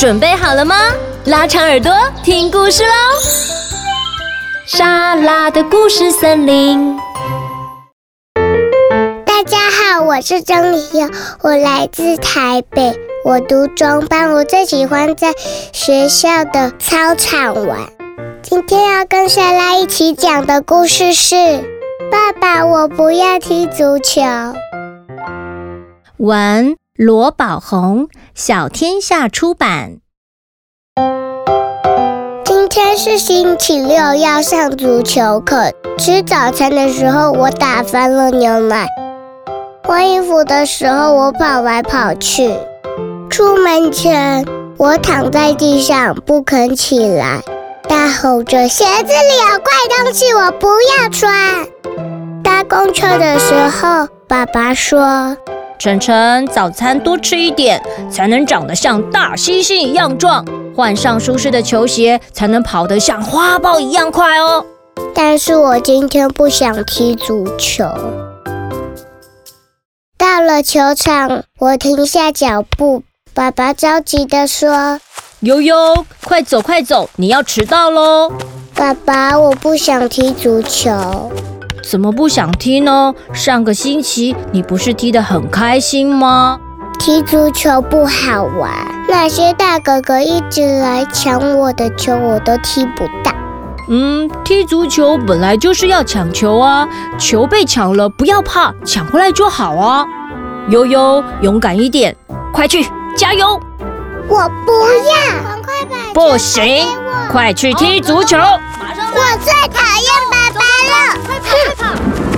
准备好了吗？拉长耳朵听故事喽！莎拉的故事森林。大家好，我是张丽友，我来自台北，我读中班，我最喜欢在学校的操场玩。今天要跟莎拉一起讲的故事是《爸爸，我不要踢足球》。文罗宝红，小天下出版。今天是星期六，要上足球课。吃早餐的时候，我打翻了牛奶；换衣服的时候，我跑来跑去。出门前，我躺在地上不肯起来，大吼着：“鞋子里有怪东西，我不要穿！”搭公车的时候，爸爸说。晨晨，早餐多吃一点，才能长得像大猩猩一样壮。换上舒适的球鞋，才能跑得像花豹一样快哦。但是我今天不想踢足球。到了球场，我停下脚步。爸爸着急地说：“悠悠，快走快走，你要迟到喽！”爸爸，我不想踢足球。怎么不想踢呢？上个星期你不是踢得很开心吗？踢足球不好玩，那些大哥哥一直来抢我的球，我都踢不到。嗯，踢足球本来就是要抢球啊，球被抢了不要怕，抢回来就好啊。悠悠，勇敢一点，快去，加油！我不要，不行，快去踢足球。我最讨厌爸爸了。快跑，快跑！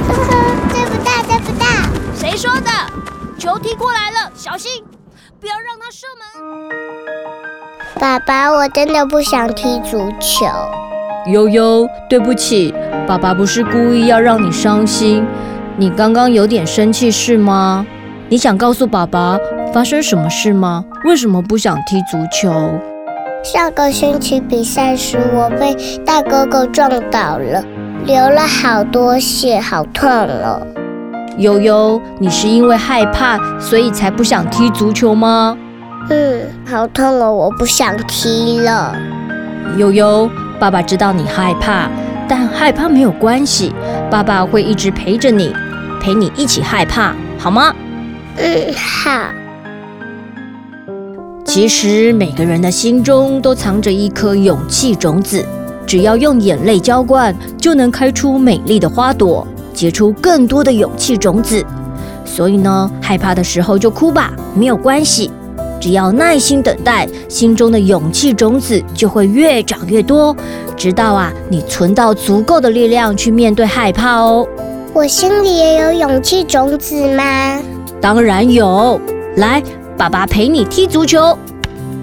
呵呵，对不大，对不大。谁说的？球踢过来了，小心，不要让他射门。爸爸，我真的不想踢足球。悠悠，对不起，爸爸不是故意要让你伤心。你刚刚有点生气是吗？你想告诉爸爸发生什么事吗？为什么不想踢足球？上个星期比赛时，我被大哥哥撞倒了，流了好多血，好痛哦。悠悠，你是因为害怕，所以才不想踢足球吗？嗯，好痛哦，我不想踢了。悠悠，爸爸知道你害怕，但害怕没有关系，爸爸会一直陪着你，陪你一起害怕，好吗？嗯，好。其实每个人的心中都藏着一颗勇气种子，只要用眼泪浇灌，就能开出美丽的花朵，结出更多的勇气种子。所以呢，害怕的时候就哭吧，没有关系。只要耐心等待，心中的勇气种子就会越长越多，直到啊，你存到足够的力量去面对害怕哦。我心里也有勇气种子吗？当然有，来，爸爸陪你踢足球。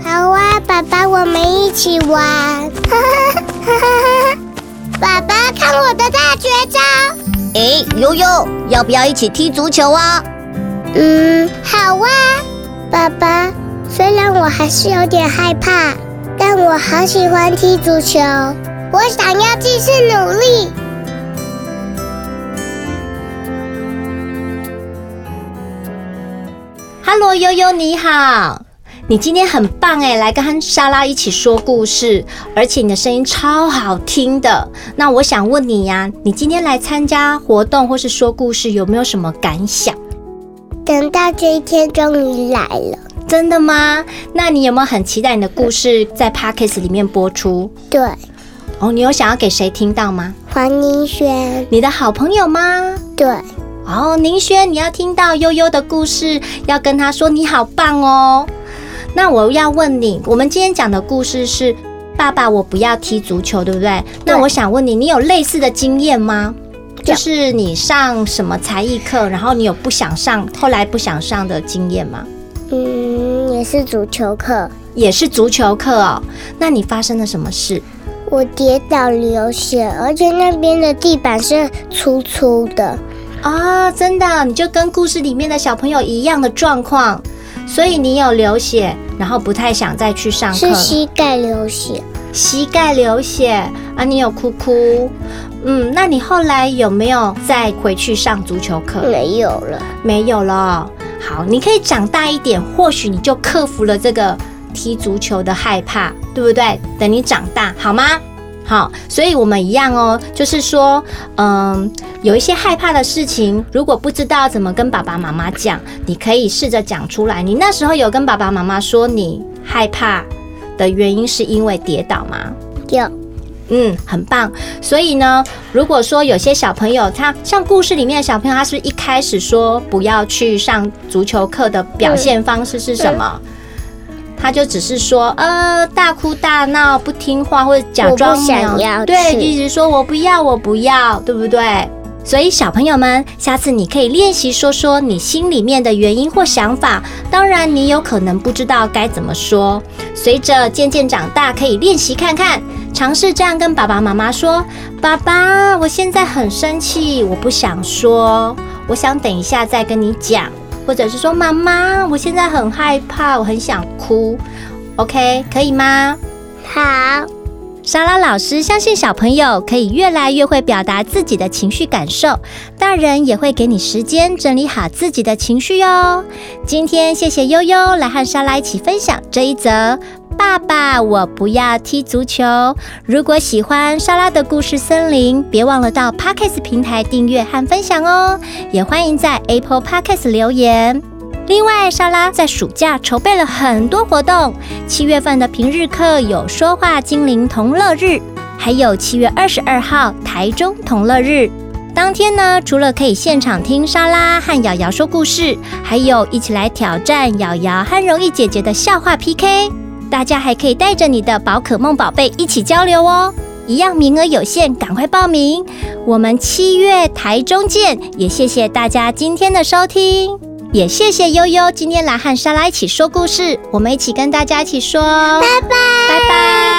好啊，爸爸，我们一起玩。爸爸，看我的大绝招！哎，悠悠，要不要一起踢足球啊？嗯，好啊，爸爸。虽然我还是有点害怕，但我好喜欢踢足球。我想要继续努力。哈喽，悠悠你好，你今天很棒哎，来跟莎拉一起说故事，而且你的声音超好听的。那我想问你呀，你今天来参加活动或是说故事，有没有什么感想？等到这一天终于来了，真的吗？那你有没有很期待你的故事在 Podcast 里面播出？对。哦，你有想要给谁听到吗？黄宁轩，你的好朋友吗？对。哦，宁轩，你要听到悠悠的故事，要跟他说你好棒哦。那我要问你，我们今天讲的故事是爸爸，我不要踢足球，对不对？对。那我想问你，你有类似的经验吗？就是你上什么才艺课，然后你有不想上，后来不想上的经验吗？嗯，也是足球课，也是足球课哦。那你发生了什么事？我跌倒流血，而且那边的地板是粗粗的。啊、哦，真的，你就跟故事里面的小朋友一样的状况，所以你有流血，然后不太想再去上课。是膝盖流血，膝盖流血啊，你有哭哭。嗯，那你后来有没有再回去上足球课？没有了，没有了。好，你可以长大一点，或许你就克服了这个踢足球的害怕，对不对？等你长大，好吗？好，所以我们一样哦，就是说，嗯，有一些害怕的事情，如果不知道怎么跟爸爸妈妈讲，你可以试着讲出来。你那时候有跟爸爸妈妈说你害怕的原因是因为跌倒吗？有，嗯，很棒。所以呢，如果说有些小朋友，他像故事里面的小朋友，他是不是一开始说不要去上足球课的表现方式是什么？嗯他就只是说，呃，大哭大闹不听话，或者假装想要，对，一直说我不要，我不要，对不对？所以小朋友们，下次你可以练习说说你心里面的原因或想法。当然，你有可能不知道该怎么说。随着渐渐长大，可以练习看看，尝试这样跟爸爸妈妈说：“爸爸，我现在很生气，我不想说，我想等一下再跟你讲。”或者是说，妈妈，我现在很害怕，我很想哭，OK，可以吗？好。莎拉老师相信小朋友可以越来越会表达自己的情绪感受，大人也会给你时间整理好自己的情绪哟。今天谢谢悠悠来和莎拉一起分享这一则。爸爸，我不要踢足球。如果喜欢莎拉的故事森林，别忘了到 Podcast 平台订阅和分享哦。也欢迎在 Apple Podcast 留言。另外，莎拉在暑假筹备了很多活动。七月份的平日课有说话精灵同乐日，还有七月二十二号台中同乐日。当天呢，除了可以现场听莎拉和瑶瑶说故事，还有一起来挑战瑶瑶和容易姐姐的笑话 PK。大家还可以带着你的宝可梦宝贝一起交流哦，一样名额有限，赶快报名！我们七月台中见，也谢谢大家今天的收听，也谢谢悠悠今天来和莎拉一起说故事，我们一起跟大家一起说，拜拜，拜拜。